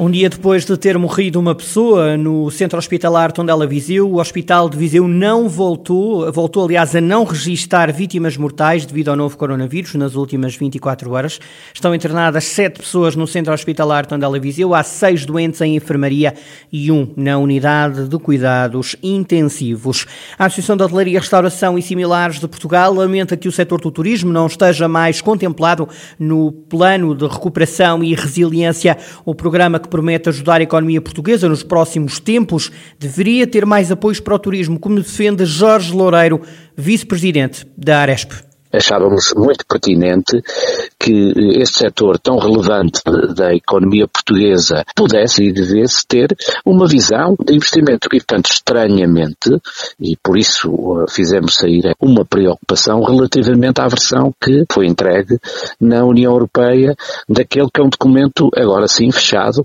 Um dia depois de ter morrido uma pessoa no centro hospitalar Tondela Viseu, o Hospital de Viseu não voltou, voltou aliás a não registar vítimas mortais devido ao novo coronavírus nas últimas 24 horas. Estão internadas sete pessoas no centro hospitalar Tondela Viseu, há seis doentes em enfermaria e um na unidade de cuidados intensivos. A Associação de Hotelaria, Restauração e Similares de Portugal lamenta que o setor do turismo não esteja mais contemplado no plano de recuperação e resiliência, o programa que que promete ajudar a economia portuguesa nos próximos tempos, deveria ter mais apoios para o turismo, como defende Jorge Loureiro, vice-presidente da Aresp achávamos muito pertinente que este setor tão relevante da economia portuguesa pudesse e devesse ter uma visão de investimento. E, portanto, estranhamente, e por isso uh, fizemos sair uma preocupação relativamente à versão que foi entregue na União Europeia daquele que é um documento, agora sim, fechado,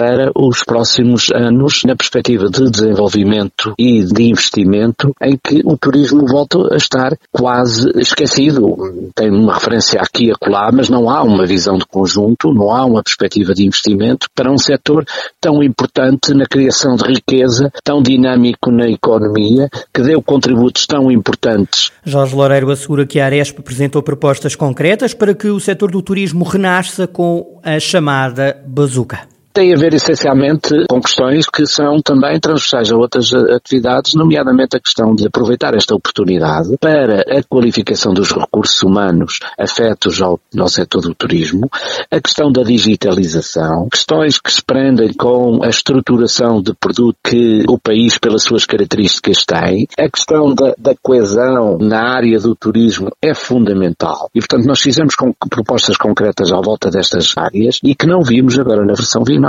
para os próximos anos na perspectiva de desenvolvimento e de investimento em que o turismo volta a estar quase esquecido. Tem uma referência aqui e acolá, mas não há uma visão de conjunto, não há uma perspectiva de investimento para um setor tão importante na criação de riqueza, tão dinâmico na economia, que deu contributos tão importantes. Jorge Loureiro assegura que a Aresp apresentou propostas concretas para que o setor do turismo renasça com a chamada bazuca tem a ver essencialmente com questões que são também transversais a outras atividades, nomeadamente a questão de aproveitar esta oportunidade para a qualificação dos recursos humanos afetos ao, ao setor do turismo, a questão da digitalização, questões que se prendem com a estruturação de produto que o país, pelas suas características, tem, a questão da, da coesão na área do turismo é fundamental. E, portanto, nós fizemos com, propostas concretas à volta destas áreas e que não vimos agora na versão 20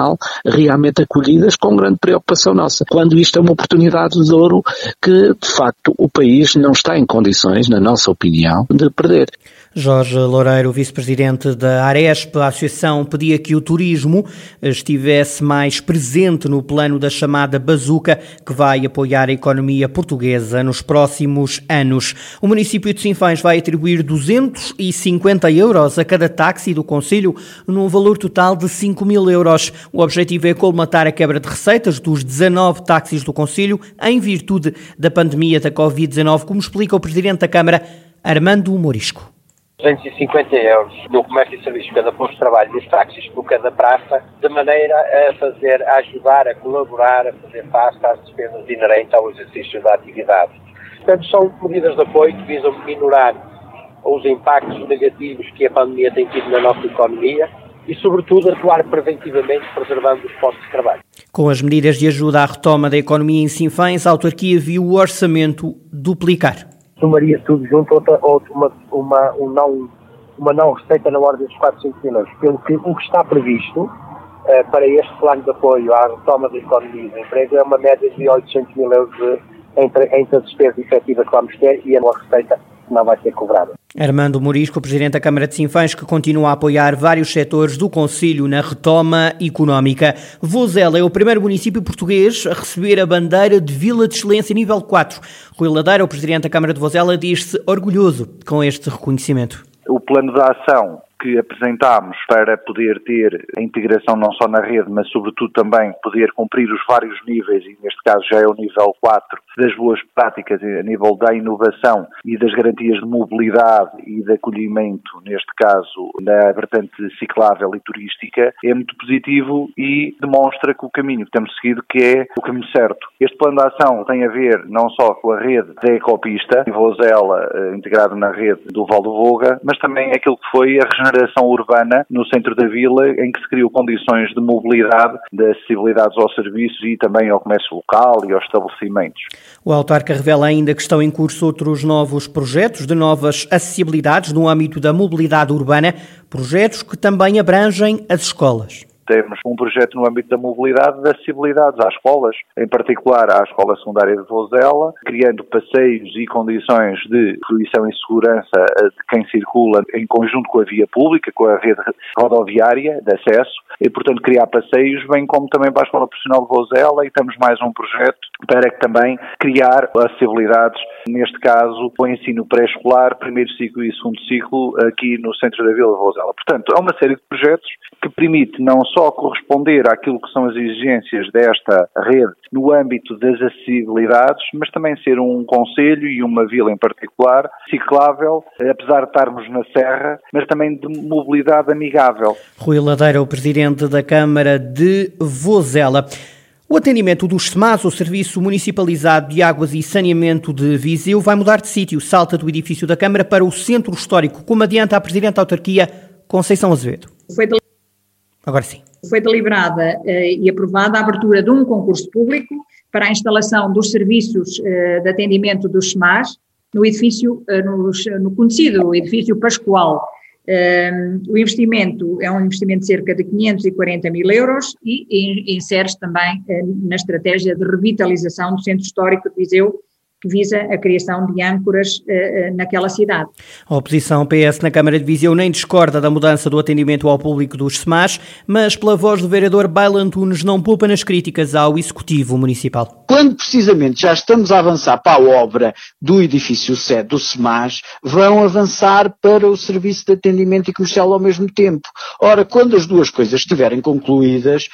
realmente acolhidas com grande preocupação nossa. Quando isto é uma oportunidade de ouro que, de facto, o país não está em condições, na nossa opinião, de perder. Jorge Loureiro, vice-presidente da Aresp, a associação pedia que o turismo estivesse mais presente no plano da chamada bazuca, que vai apoiar a economia portuguesa nos próximos anos. O município de Sinfães vai atribuir 250 euros a cada táxi do Conselho, num valor total de 5 mil euros. O objetivo é colmatar a quebra de receitas dos 19 táxis do Conselho em virtude da pandemia da Covid-19, como explica o presidente da Câmara, Armando Morisco. 250 euros no comércio e serviços cada posto de trabalho nos táxis por cada praça, de maneira a fazer, a ajudar, a colaborar, a fazer face às despesas inerentes ao exercício da atividade. Portanto, são medidas de apoio que visam minorar os impactos negativos que a pandemia tem tido na nossa economia e, sobretudo, atuar preventivamente preservando os postos de trabalho. Com as medidas de ajuda à retoma da economia em Sinfãs, a autarquia viu o orçamento duplicar somaria tudo junto outra, outra, uma, uma, um não, uma não receita na ordem dos 400 milhões, pelo que o que está previsto uh, para este plano de apoio à retoma da economia e do emprego é uma média de 800 mil euros de, entre, entre a despesa efetiva que vamos ter e a nossa receita não vai ser cobrada. Armando Morisco, Presidente da Câmara de Sinfãs, que continua a apoiar vários setores do Conselho na retoma económica. Vozela é o primeiro município português a receber a bandeira de Vila de Excelência nível 4. Rui Ladeira, o Presidente da Câmara de Vozela, diz-se orgulhoso com este reconhecimento. O plano de ação que apresentámos para poder ter a integração não só na rede, mas sobretudo também poder cumprir os vários níveis, e neste caso já é o nível 4, das boas práticas a nível da inovação e das garantias de mobilidade e de acolhimento, neste caso na vertente ciclável e turística, é muito positivo e demonstra que o caminho que temos seguido que é o caminho certo. Este plano de ação tem a ver não só com a rede da ecopista, em Vozela, eh, integrado na rede do Val do Voga, mas também aquilo que foi a regeneração urbana no centro da vila, em que se criou condições de mobilidade, de acessibilidade aos serviços e também ao comércio local e aos estabelecimentos. O autarca revela ainda que estão em curso outros novos projetos de novas acessibilidades no âmbito da mobilidade urbana, projetos que também abrangem as escolas temos um projeto no âmbito da mobilidade de acessibilidades às escolas, em particular à Escola Secundária de Vozela, criando passeios e condições de fruição e segurança de quem circula em conjunto com a via pública, com a rede rodoviária de acesso, e portanto criar passeios, bem como também para a Escola Profissional de Vozela, e temos mais um projeto para também criar acessibilidades, neste caso, o ensino pré-escolar, primeiro ciclo e segundo ciclo, aqui no centro da Vila Vozela. Portanto, há uma série de projetos que permite não só corresponder àquilo que são as exigências desta rede no âmbito das acessibilidades, mas também ser um conselho e uma vila em particular ciclável, apesar de estarmos na serra, mas também de mobilidade amigável. Rui Ladeira, o presidente da Câmara de Vozela. O atendimento dos SEMAS, o Serviço Municipalizado de Águas e Saneamento de Viseu, vai mudar de sítio. Salta do edifício da Câmara para o Centro Histórico, como adianta a Presidente da Autarquia, Conceição Azevedo. Foi del... Agora sim. Foi deliberada eh, e aprovada a abertura de um concurso público para a instalação dos serviços eh, de atendimento dos SEMAS no edifício, eh, no, no conhecido edifício Pascoal, o investimento é um investimento de cerca de 540 mil euros e insere-se também eh, na estratégia de revitalização do Centro Histórico de Viseu, que visa a criação de âncoras uh, naquela cidade. A oposição PS na Câmara de Viseu nem discorda da mudança do atendimento ao público dos SEMAS, mas pela voz do vereador Bailan Tunes não poupa nas críticas ao Executivo Municipal. Quando precisamente já estamos a avançar para a obra do edifício sede do SEMAS, vão avançar para o serviço de atendimento e comercial ao mesmo tempo. Ora, quando as duas coisas estiverem concluídas,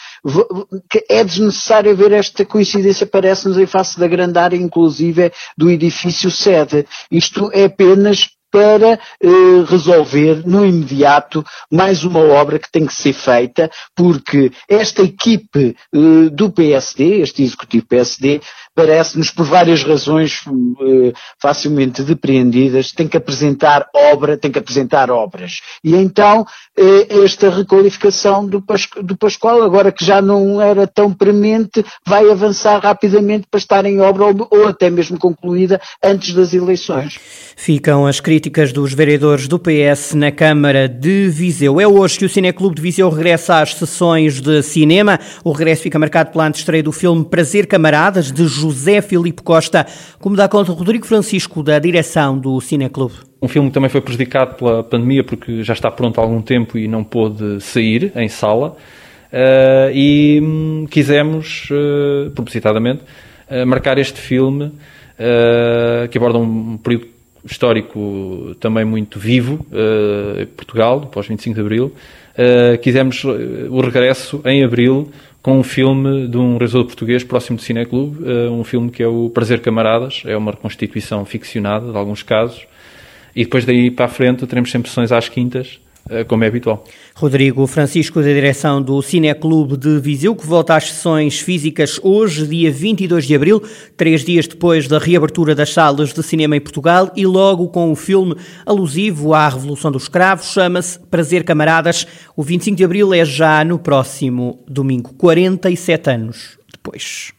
é desnecessário haver esta coincidência, parece-nos, em face da grande área, inclusive, do edifício sede. Isto é apenas para eh, resolver no imediato mais uma obra que tem que ser feita, porque esta equipe eh, do PSD, este executivo PSD, parece-nos por várias razões eh, facilmente depreendidas, tem que apresentar obra, tem que apresentar obras. E então eh, esta requalificação do, do Pascoal, agora que já não era tão premente, vai avançar rapidamente para estar em obra ou, ou até mesmo concluída antes das eleições. Ficam as críticas dos vereadores do PS na Câmara de Viseu. É hoje que o Cineclube de Viseu regressa às sessões de cinema. O regresso fica marcado pela estreia do filme Prazer Camaradas, de José Filipe Costa, como dá conta Rodrigo Francisco, da direção do Cineclube. Um filme que também foi prejudicado pela pandemia porque já está pronto há algum tempo e não pôde sair em sala. Uh, e hum, quisemos, uh, propositadamente, uh, marcar este filme que aborda um período histórico também muito vivo, uh, Portugal, pós 25 de Abril. Uh, quisemos eh, o regresso em Abril com um filme de um realizador português próximo do Cineclube, uh, um filme que é o Prazer Camaradas, é uma reconstituição ficcionada de alguns casos, e depois daí para a frente teremos sempre sessões às quintas, como é habitual. Rodrigo Francisco, da direção do Cineclube de Viseu, que volta às sessões físicas hoje, dia 22 de abril, três dias depois da reabertura das salas de cinema em Portugal e logo com o filme alusivo à Revolução dos Cravos, chama-se Prazer Camaradas. O 25 de abril é já no próximo domingo, 47 anos depois.